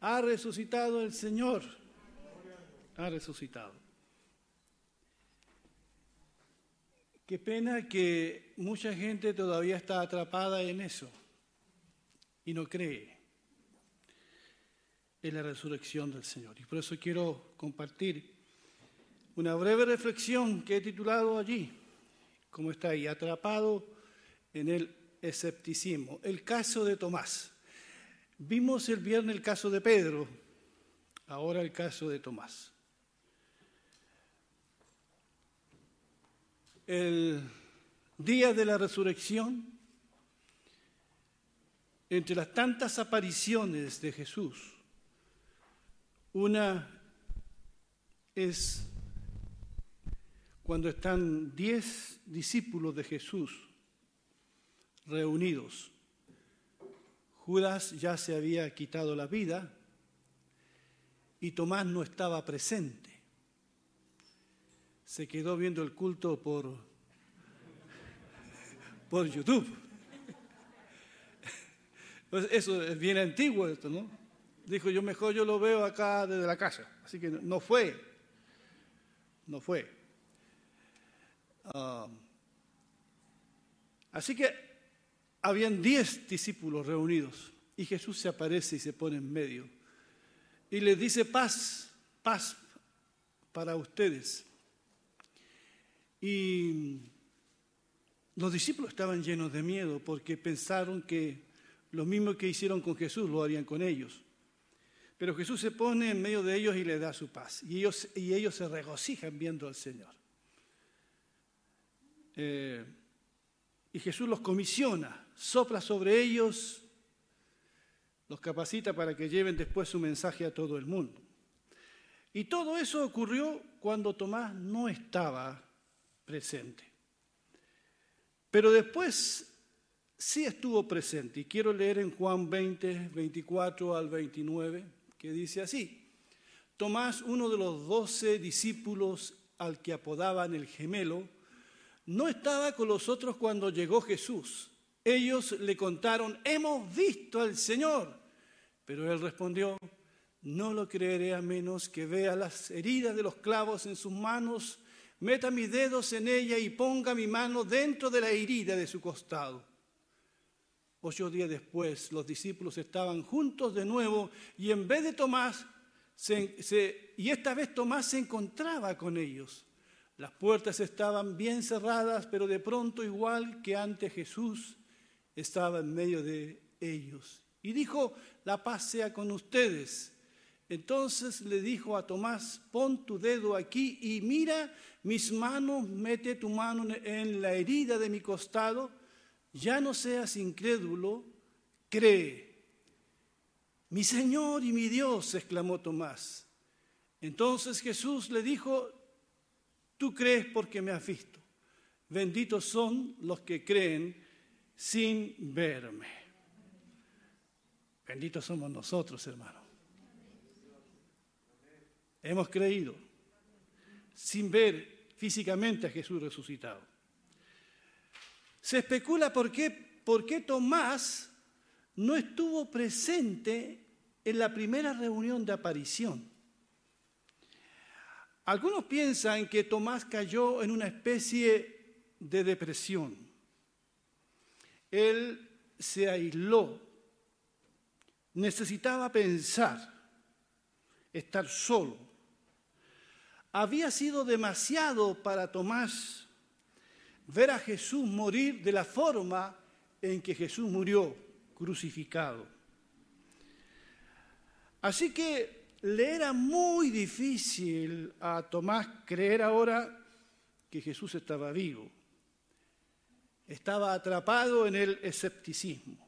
Ha resucitado el Señor. Ha resucitado. Qué pena que mucha gente todavía está atrapada en eso y no cree en la resurrección del Señor. Y por eso quiero compartir una breve reflexión que he titulado allí, como está ahí, atrapado en el escepticismo. El caso de Tomás. Vimos el viernes el caso de Pedro, ahora el caso de Tomás. El día de la resurrección, entre las tantas apariciones de Jesús, una es cuando están diez discípulos de Jesús reunidos Judas ya se había quitado la vida y Tomás no estaba presente. Se quedó viendo el culto por, por YouTube. Pues eso es bien antiguo esto, ¿no? Dijo, yo mejor yo lo veo acá desde la casa. Así que no fue. No fue. Ah, así que habían diez discípulos reunidos y Jesús se aparece y se pone en medio y les dice paz, paz para ustedes. Y los discípulos estaban llenos de miedo porque pensaron que lo mismo que hicieron con Jesús lo harían con ellos. Pero Jesús se pone en medio de ellos y les da su paz. Y ellos, y ellos se regocijan viendo al Señor. Eh, y Jesús los comisiona, sopla sobre ellos, los capacita para que lleven después su mensaje a todo el mundo. Y todo eso ocurrió cuando Tomás no estaba presente. Pero después sí estuvo presente. Y quiero leer en Juan 20, 24 al 29, que dice así. Tomás, uno de los doce discípulos al que apodaban el gemelo, no estaba con los otros cuando llegó Jesús. Ellos le contaron, hemos visto al Señor. Pero él respondió, no lo creeré a menos que vea las heridas de los clavos en sus manos, meta mis dedos en ella y ponga mi mano dentro de la herida de su costado. Ocho días después, los discípulos estaban juntos de nuevo y en vez de Tomás, y esta vez Tomás se encontraba con ellos. Las puertas estaban bien cerradas, pero de pronto, igual que ante Jesús, estaba en medio de ellos. Y dijo, la paz sea con ustedes. Entonces le dijo a Tomás, pon tu dedo aquí y mira mis manos, mete tu mano en la herida de mi costado, ya no seas incrédulo, cree. Mi Señor y mi Dios, exclamó Tomás. Entonces Jesús le dijo, Tú crees porque me has visto. Benditos son los que creen sin verme. Benditos somos nosotros, hermano. Hemos creído sin ver físicamente a Jesús resucitado. Se especula por qué, por qué Tomás no estuvo presente en la primera reunión de aparición. Algunos piensan que Tomás cayó en una especie de depresión. Él se aisló, necesitaba pensar, estar solo. Había sido demasiado para Tomás ver a Jesús morir de la forma en que Jesús murió, crucificado. Así que le era muy difícil a Tomás creer ahora que Jesús estaba vivo. Estaba atrapado en el escepticismo.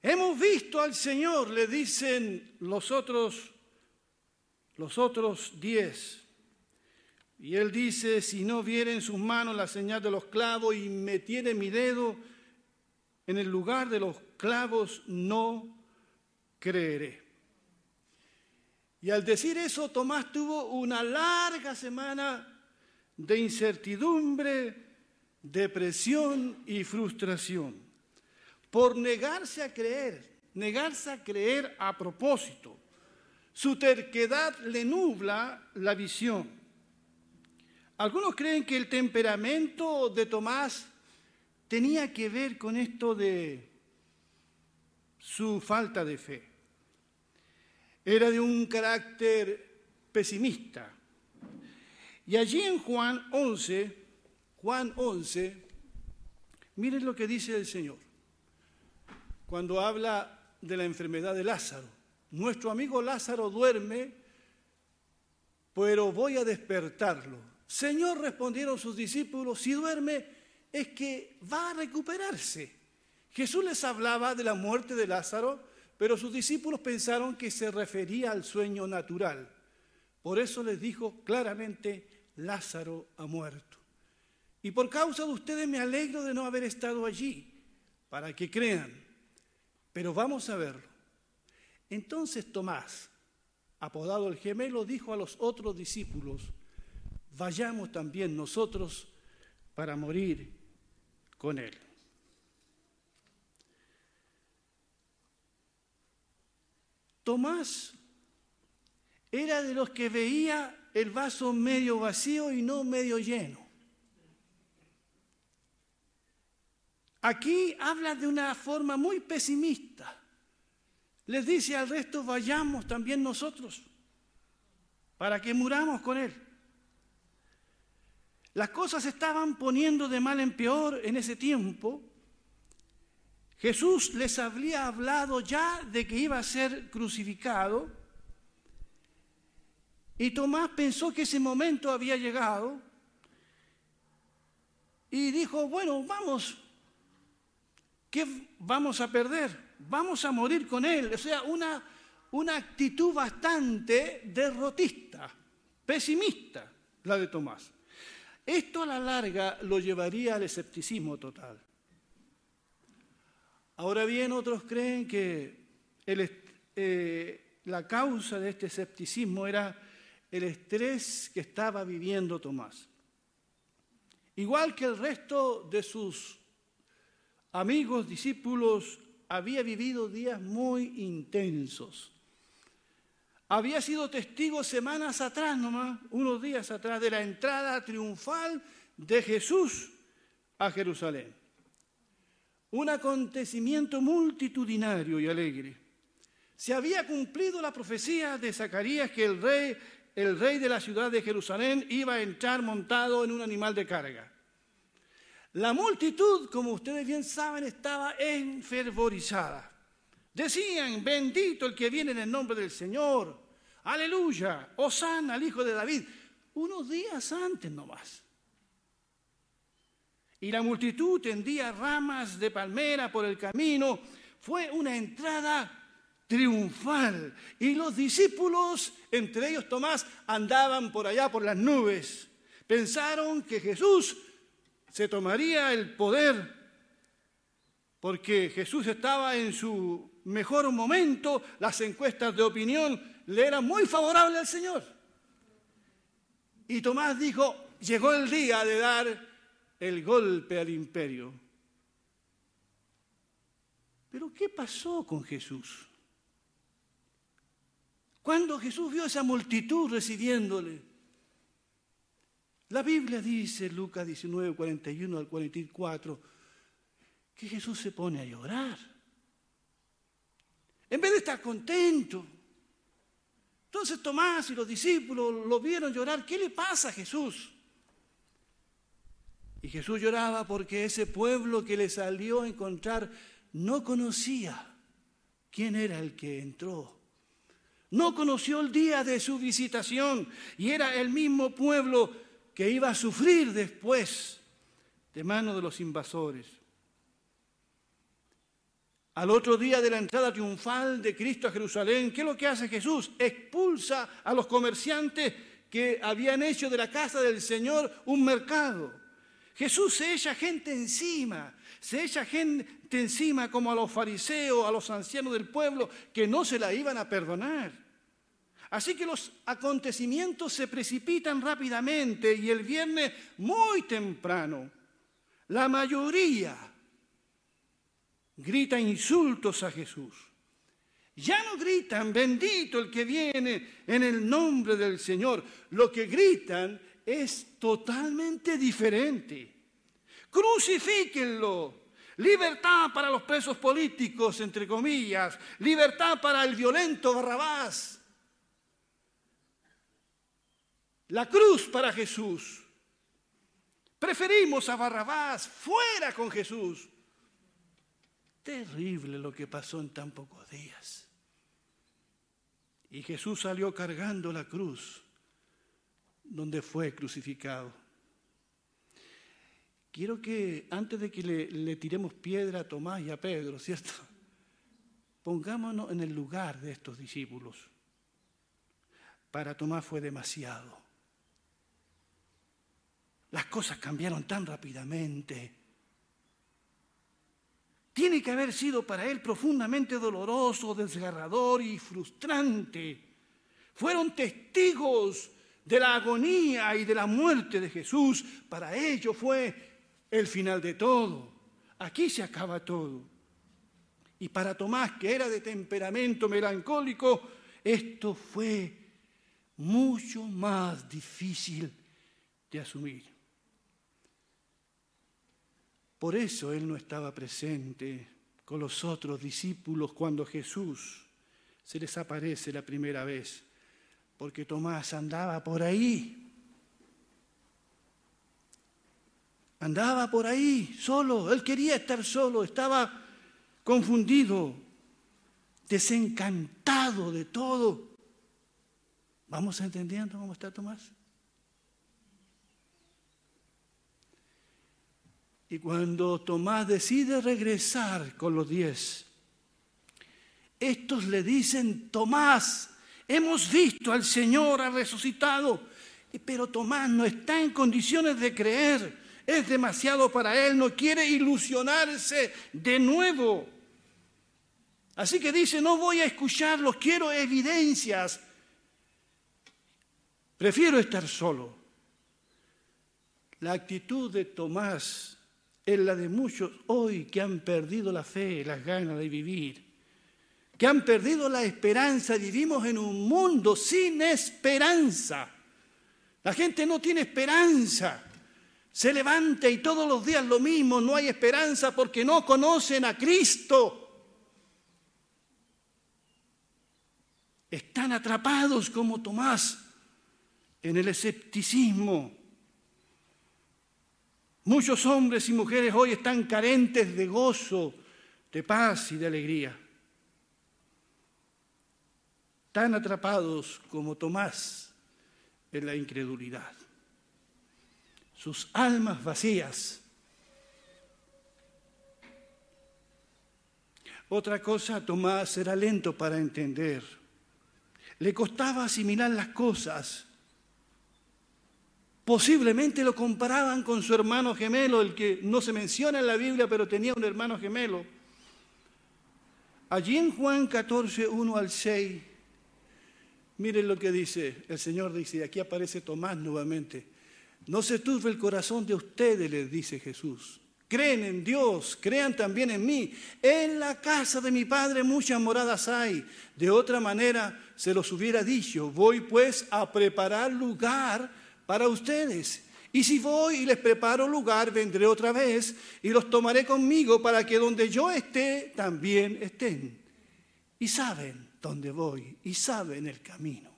Hemos visto al Señor, le dicen los otros, los otros diez. Y él dice, si no viere en sus manos la señal de los clavos y metiere mi dedo en el lugar de los clavos, no creeré. Y al decir eso, Tomás tuvo una larga semana de incertidumbre, depresión y frustración por negarse a creer, negarse a creer a propósito. Su terquedad le nubla la visión. Algunos creen que el temperamento de Tomás tenía que ver con esto de su falta de fe. Era de un carácter pesimista. Y allí en Juan 11, Juan 11, miren lo que dice el Señor. Cuando habla de la enfermedad de Lázaro. Nuestro amigo Lázaro duerme, pero voy a despertarlo. Señor, respondieron sus discípulos, si duerme es que va a recuperarse. Jesús les hablaba de la muerte de Lázaro, pero sus discípulos pensaron que se refería al sueño natural. Por eso les dijo claramente, Lázaro ha muerto. Y por causa de ustedes me alegro de no haber estado allí, para que crean. Pero vamos a verlo. Entonces Tomás, apodado el gemelo, dijo a los otros discípulos, vayamos también nosotros para morir con él. Tomás era de los que veía el vaso medio vacío y no medio lleno. Aquí habla de una forma muy pesimista. Les dice al resto, vayamos también nosotros, para que muramos con Él. Las cosas estaban poniendo de mal en peor en ese tiempo. Jesús les había hablado ya de que iba a ser crucificado y Tomás pensó que ese momento había llegado y dijo, bueno, vamos, ¿qué vamos a perder? Vamos a morir con él. O sea, una, una actitud bastante derrotista, pesimista, la de Tomás. Esto a la larga lo llevaría al escepticismo total. Ahora bien, otros creen que eh, la causa de este escepticismo era el estrés que estaba viviendo Tomás. Igual que el resto de sus amigos, discípulos, había vivido días muy intensos. Había sido testigo semanas atrás nomás, unos días atrás, de la entrada triunfal de Jesús a Jerusalén. Un acontecimiento multitudinario y alegre. Se había cumplido la profecía de Zacarías que el rey, el rey de la ciudad de Jerusalén iba a entrar montado en un animal de carga. La multitud, como ustedes bien saben, estaba enfervorizada. Decían, bendito el que viene en el nombre del Señor. Aleluya, Osana al Hijo de David. Unos días antes nomás. Y la multitud tendía ramas de palmera por el camino. Fue una entrada triunfal. Y los discípulos, entre ellos Tomás, andaban por allá por las nubes. Pensaron que Jesús se tomaría el poder porque Jesús estaba en su mejor momento, las encuestas de opinión le eran muy favorables al Señor. Y Tomás dijo, llegó el día de dar el golpe al imperio. Pero ¿qué pasó con Jesús? Cuando Jesús vio esa multitud recibiéndole, la Biblia dice, Lucas 19, 41 al 44, que Jesús se pone a llorar. En vez de estar contento. Entonces Tomás y los discípulos lo vieron llorar. ¿Qué le pasa a Jesús? Y Jesús lloraba porque ese pueblo que le salió a encontrar no conocía quién era el que entró. No conoció el día de su visitación y era el mismo pueblo que iba a sufrir después de mano de los invasores. Al otro día de la entrada triunfal de Cristo a Jerusalén, ¿qué es lo que hace Jesús? Expulsa a los comerciantes que habían hecho de la casa del Señor un mercado. Jesús se echa gente encima, se echa gente encima como a los fariseos, a los ancianos del pueblo, que no se la iban a perdonar. Así que los acontecimientos se precipitan rápidamente y el viernes muy temprano, la mayoría grita insultos a Jesús. Ya no gritan, bendito el que viene en el nombre del Señor. Lo que gritan es totalmente diferente. Crucifíquenlo. Libertad para los presos políticos, entre comillas. Libertad para el violento Barrabás. La cruz para Jesús. Preferimos a Barrabás fuera con Jesús. Terrible lo que pasó en tan pocos días. Y Jesús salió cargando la cruz donde fue crucificado. Quiero que antes de que le, tiremos piedra a Tomás y a Pedro, ¿cierto? Pongámonos en el lugar de estos discípulos. Para Tomás fue demasiado. Las cosas cambiaron tan rápidamente. Tiene que haber sido para él profundamente doloroso, desgarrador y frustrante. Fueron testigos de la agonía y de la muerte de Jesús. Para ellos fue el final de todo. Aquí se acaba todo. Y para Tomás, que era de temperamento melancólico, esto fue mucho más difícil de asumir. Por eso él no estaba presente con los otros discípulos cuando Jesús se les aparece la primera vez, porque Tomás andaba por ahí. Andaba por ahí solo, él quería estar solo, estaba confundido, desencantado de todo. ¿Vamos entendiendo cómo está Tomás? Y cuando Tomás decide regresar con los diez, estos le dicen, Tomás, hemos visto al Señor, ha resucitado. Pero Tomás no está en condiciones de creer, es demasiado para él, no quiere ilusionarse de nuevo. Así que dice, no voy a escucharlos, quiero evidencias. Prefiero estar solo. La actitud de Tomás es la de muchos hoy que han perdido la fe, las ganas de vivir, que han perdido la esperanza. Vivimos en un mundo sin esperanza. La gente no tiene esperanza. Se levanta y todos los días lo mismo, no hay esperanza porque no conocen a Cristo. Están atrapados como Tomás en el escepticismo Muchos hombres y mujeres hoy están carentes de gozo, de paz y de alegría. Tan atrapados como Tomás en la incredulidad. Sus almas vacías. Otra cosa, Tomás era lento para entender. Le costaba asimilar las cosas Posiblemente lo comparaban con su hermano gemelo, el que no se menciona en la Biblia, pero tenía un hermano gemelo. Allí en Juan 14, 1 al 6, miren lo que dice, el Señor dice, y aquí aparece Tomás nuevamente, no se turbe el corazón de ustedes, les dice Jesús. Creen en Dios, crean también en mí. En la casa de mi Padre muchas moradas hay. De otra manera se los hubiera dicho, voy pues a preparar lugar para ustedes. Y si voy y les preparo lugar, vendré otra vez y los tomaré conmigo para que donde yo esté, también estén. Y saben dónde voy y saben el camino.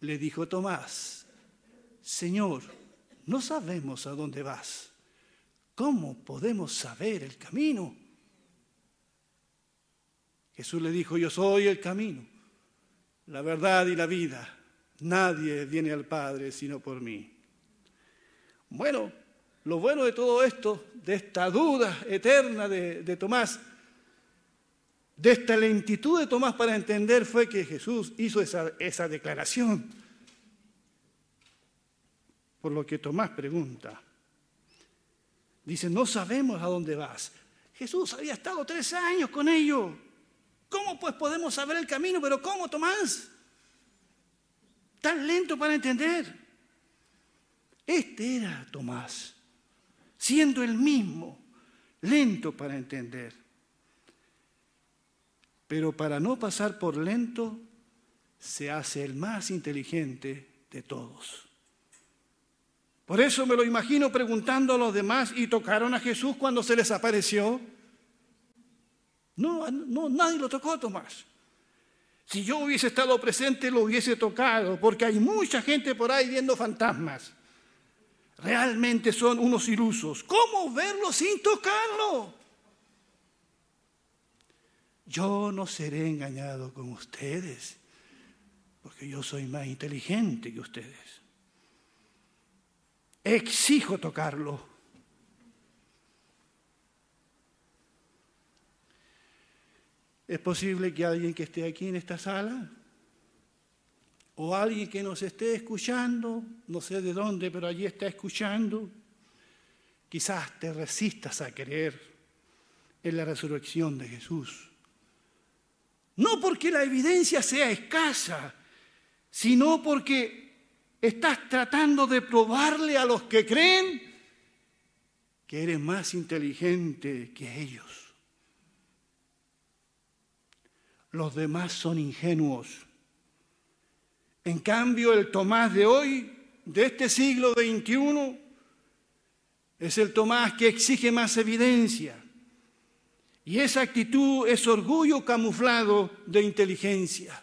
Le dijo Tomás, Señor, no sabemos a dónde vas. ¿Cómo podemos saber el camino? Jesús le dijo, yo soy el camino, la verdad y la vida. Nadie viene al Padre sino por mí. Bueno, lo bueno de todo esto, de esta duda eterna de, Tomás, de esta lentitud de Tomás para entender fue que Jesús hizo esa, esa declaración. por lo que Tomás pregunta. Dice, no sabemos a dónde vas. Jesús había estado tres años con ellos. ¿Cómo pues podemos saber el camino? Pero ¿cómo, Tomás? Tan lento para entender. Este era Tomás, siendo el mismo, lento para entender. Pero para no pasar por lento, se hace el más inteligente de todos. Por eso me lo imagino preguntando a los demás y tocaron a Jesús cuando se les apareció. No, no, nadie lo tocó, Tomás. Si yo hubiese estado presente, lo hubiese tocado, porque hay mucha gente por ahí viendo fantasmas. Realmente son unos ilusos. ¿Cómo verlo sin tocarlo? Yo no seré engañado con ustedes porque yo soy más inteligente que ustedes. Exijo tocarlo. ¿Es posible que alguien que esté aquí en esta sala o alguien que nos esté escuchando, no sé de dónde, pero allí está escuchando, quizás te resistas a creer en la resurrección de Jesús? No porque la evidencia sea escasa, sino porque estás tratando de probarle a los que creen que eres más inteligente que ellos. Los demás son ingenuos. En cambio, el Tomás de hoy, de este siglo XXI, es el Tomás que exige más evidencia. Y esa actitud es orgullo camuflado de inteligencia.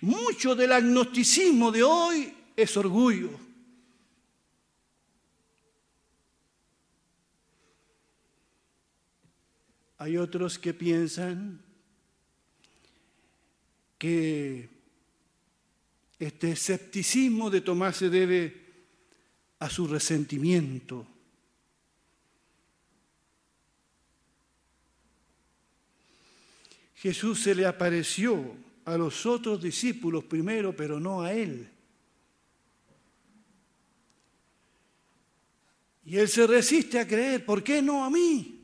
Mucho del agnosticismo de hoy es orgullo. Hay otros que piensan que este escepticismo de Tomás se debe a su resentimiento. Jesús se le apareció a los otros discípulos primero, pero no a él. Y él se resiste a creer, ¿por qué no a mí?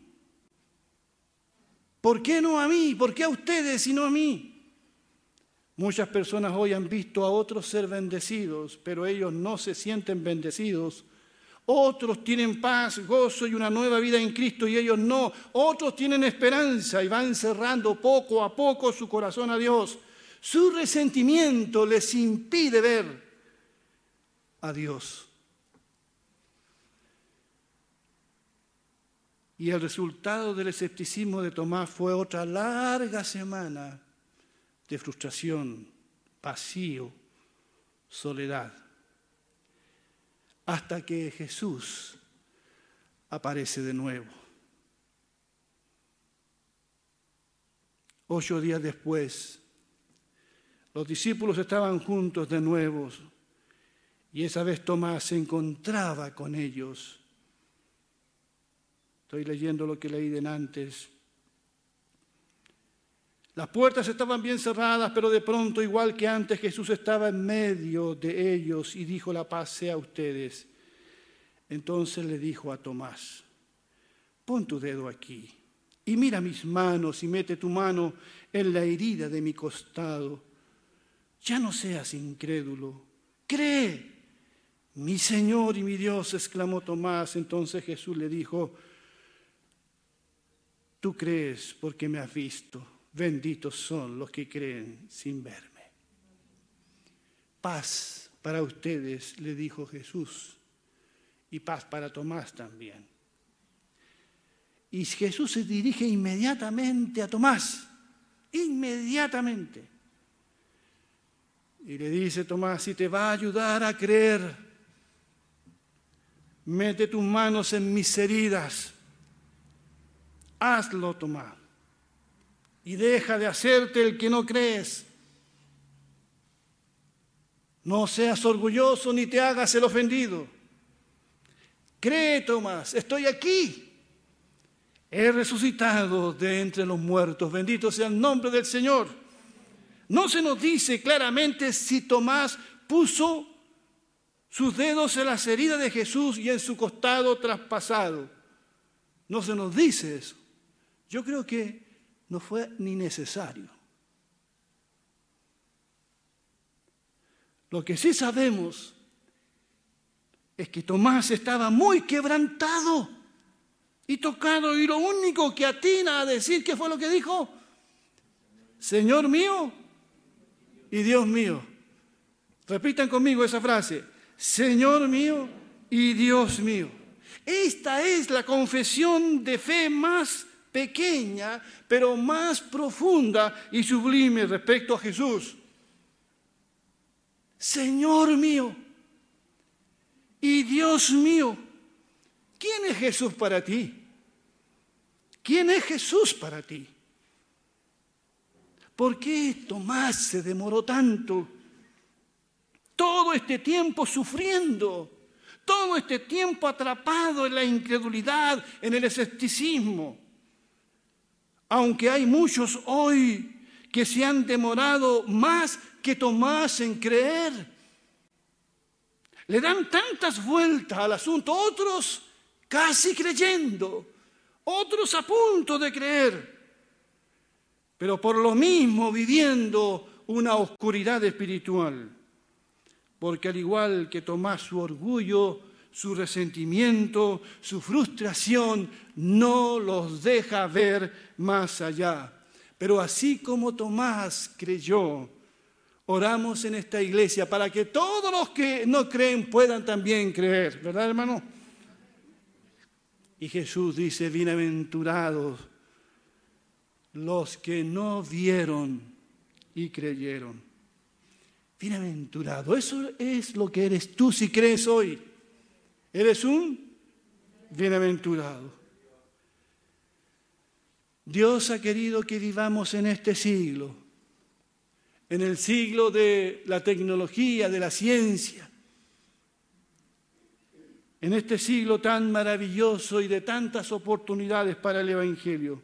¿Por qué no a mí? ¿Por qué a ustedes y no a mí? Muchas personas hoy han visto a otros ser bendecidos, pero ellos no se sienten bendecidos. Otros tienen paz, gozo y una nueva vida en Cristo y ellos no. Otros tienen esperanza y van cerrando poco a poco su corazón a Dios. Su resentimiento les impide ver a Dios. Y el resultado del escepticismo de Tomás fue otra larga semana de frustración, vacío, soledad, hasta que Jesús aparece de nuevo. Ocho días después, los discípulos estaban juntos de nuevo y esa vez Tomás se encontraba con ellos. Estoy leyendo lo que leí de antes. Las puertas estaban bien cerradas, pero de pronto, igual que antes, Jesús estaba en medio de ellos y dijo, la paz sea a ustedes. Entonces le dijo a Tomás, pon tu dedo aquí y mira mis manos y mete tu mano en la herida de mi costado ya no seas incrédulo, cree. Mi Señor y mi Dios, exclamó Tomás. Entonces Jesús le dijo, tú crees porque me has visto. Benditos son los que creen sin verme. Paz para ustedes, le dijo Jesús, y paz para Tomás también. Y Jesús se dirige inmediatamente a Tomás, inmediatamente. Y le dice Tomás, si te va a ayudar a creer, mete tus manos en mis heridas. Hazlo, Tomás. Y deja de hacerte el que no crees. No seas orgulloso ni te hagas el ofendido. Cree, Tomás, estoy aquí. He resucitado de entre los muertos. Bendito sea el nombre del Señor. No se nos dice claramente si Tomás puso sus dedos en las heridas de Jesús y en su costado traspasado. No se nos dice eso. Yo creo que no fue ni necesario. Lo que sí sabemos es que Tomás estaba muy quebrantado y tocado y lo único que atina a decir que fue lo que dijo, Señor mío y Dios mío. Repitan conmigo esa frase, Señor mío y Dios mío. Esta es la confesión de fe más pequeña, pero más profunda y sublime respecto a Jesús. Señor mío y Dios mío. ¿Quién es Jesús para ti? ¿Quién es Jesús para ti? ¿Por qué Tomás se demoró tanto? Todo este tiempo sufriendo, todo este tiempo atrapado en la incredulidad, en el escepticismo. Aunque hay muchos hoy que se han demorado más que Tomás en creer. Le dan tantas vueltas al asunto, otros casi creyendo, otros a punto de creer, pero por lo mismo viviendo una oscuridad espiritual, porque al igual que Tomás su orgullo, su resentimiento, su frustración, no los deja ver más allá. Pero así como Tomás creyó, oramos en esta iglesia para que todos los que no creen puedan también creer, ¿verdad hermano? Y Jesús dice, bienaventurados los que no vieron y creyeron. Bienaventurado, eso es lo que eres tú si crees hoy. Eres un bienaventurado. Dios ha querido que vivamos en este siglo en el siglo de la tecnología, de la ciencia, en este siglo tan maravilloso y de tantas oportunidades para el Evangelio.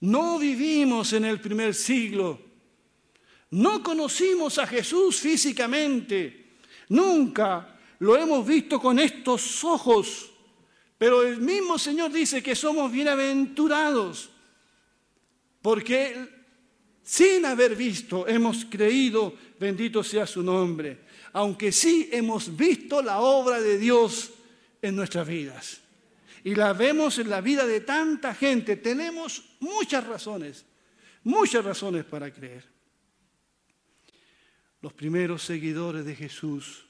No vivimos en el primer siglo, no conocimos a Jesús físicamente, nunca lo hemos visto con estos ojos, pero el mismo Señor dice que somos bienaventurados, porque sin haber visto, hemos creído, bendito sea su nombre, aunque sí hemos visto la obra de Dios en nuestras vidas. Y la vemos en la vida de tanta gente. Tenemos muchas razones, muchas razones para creer. Los primeros seguidores de Jesús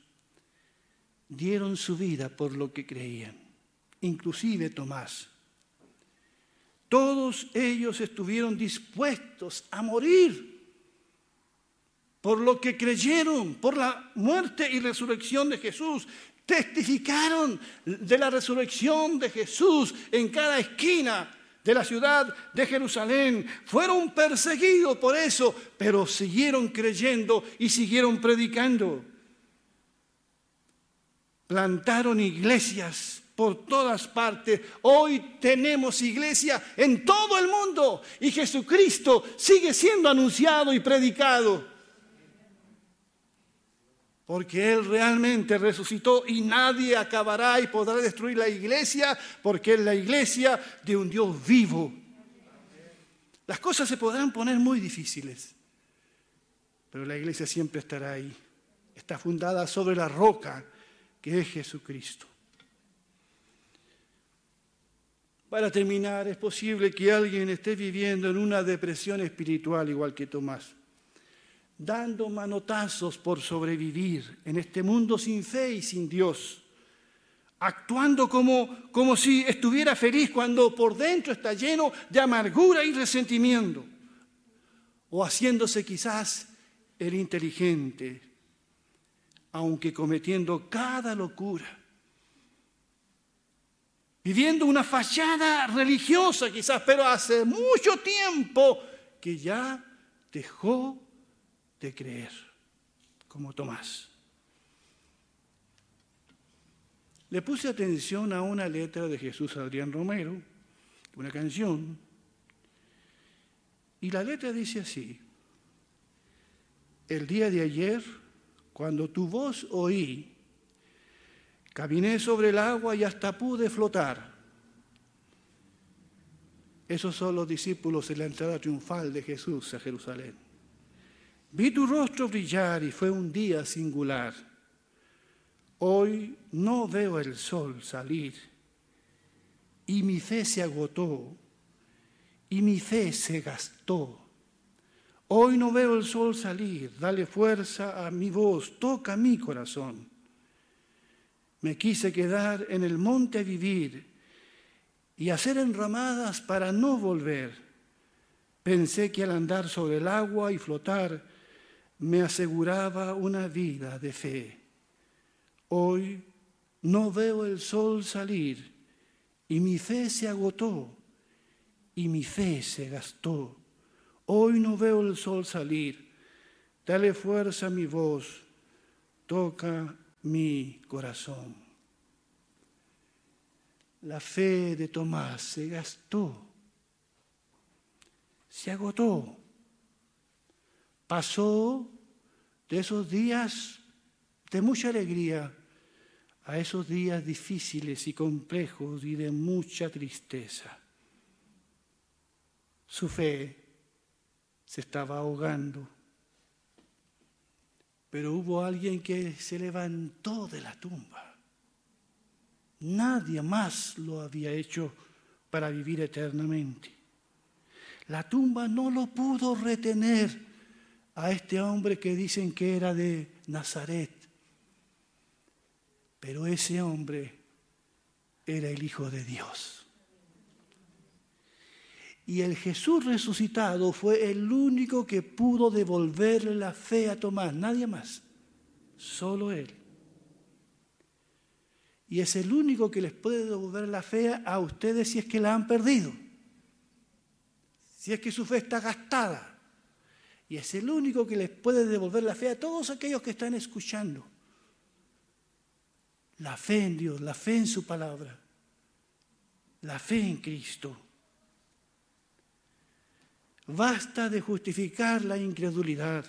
dieron su vida por lo que creían, inclusive Tomás. Todos ellos estuvieron dispuestos a morir por lo que creyeron, por la muerte y resurrección de Jesús. Testificaron de la resurrección de Jesús en cada esquina de la ciudad de Jerusalén. Fueron perseguidos por eso, pero siguieron creyendo y siguieron predicando. Plantaron iglesias por todas partes. Hoy tenemos iglesia en todo el mundo y Jesucristo sigue siendo anunciado y predicado. Porque Él realmente resucitó y nadie acabará y podrá destruir la iglesia porque es la iglesia de un Dios vivo. Las cosas se podrán poner muy difíciles, pero la iglesia siempre estará ahí. Está fundada sobre la roca que es Jesucristo. Para terminar, es posible que alguien esté viviendo en una depresión espiritual igual que Tomás, dando manotazos por sobrevivir en este mundo sin fe y sin Dios, actuando como, como si estuviera feliz cuando por dentro está lleno de amargura y resentimiento, o haciéndose quizás el inteligente, aunque cometiendo cada locura viviendo una fachada religiosa quizás, pero hace mucho tiempo que ya dejó de creer, como Tomás. Le puse atención a una letra de Jesús Adrián Romero, una canción, y la letra dice así, el día de ayer, cuando tu voz oí, Caminé sobre el agua y hasta pude flotar. Esos son los discípulos en la entrada triunfal de Jesús a Jerusalén. Vi tu rostro brillar y fue un día singular. Hoy no veo el sol salir y mi fe se agotó y mi fe se gastó. Hoy no veo el sol salir, dale fuerza a mi voz, toca mi corazón. Me quise quedar en el monte a vivir y hacer enramadas para no volver. Pensé que al andar sobre el agua y flotar me aseguraba una vida de fe. Hoy no veo el sol salir y mi fe se agotó y mi fe se gastó. Hoy no veo el sol salir. Dale fuerza a mi voz. Toca mi corazón. La fe de Tomás se gastó. Se agotó. Pasó de esos días de mucha alegría a esos días difíciles y complejos y de mucha tristeza. Su fe se estaba ahogando. Pero hubo alguien que se levantó de la tumba. Nadie más lo había hecho para vivir eternamente. La tumba no lo pudo retener a este hombre que dicen que era de Nazaret. Pero ese hombre era el Hijo de Dios. Y el Jesús resucitado fue el único que pudo devolverle la fe a Tomás, nadie más, solo Él. Y es el único que les puede devolver la fe a ustedes si es que la han perdido, si es que su fe está gastada. Y es el único que les puede devolver la fe a todos aquellos que están escuchando. La fe en Dios, la fe en su palabra, la fe en Cristo. Basta de justificar la incredulidad.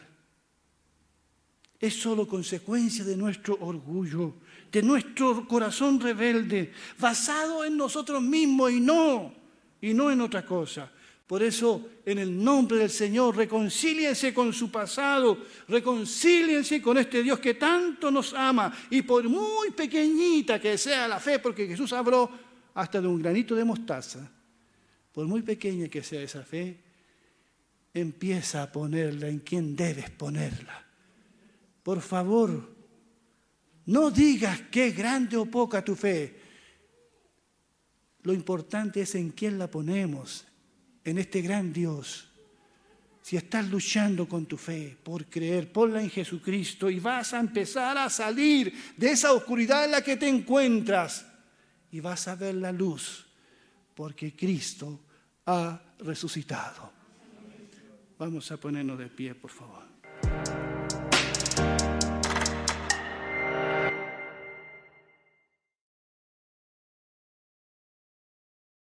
Es solo consecuencia de nuestro orgullo, de nuestro corazón rebelde, basado en nosotros mismos y no, y no en otra cosa. Por eso, en el nombre del Señor, reconcíliense con su pasado, reconcíliense con este Dios que tanto nos ama. Y por muy pequeñita que sea la fe, porque Jesús habló hasta de un granito de mostaza, por muy pequeña que sea esa fe, empieza a ponerla en quien debes ponerla. Por favor, no digas es grande o poca tu fe. Lo importante es en quién la ponemos, en este gran Dios. Si estás luchando con tu fe por creer, ponla en Jesucristo y vas a empezar a salir de esa oscuridad en la que te encuentras y vas a ver la luz, porque Cristo ha resucitado. Vamos a ponernos de pie, por favor.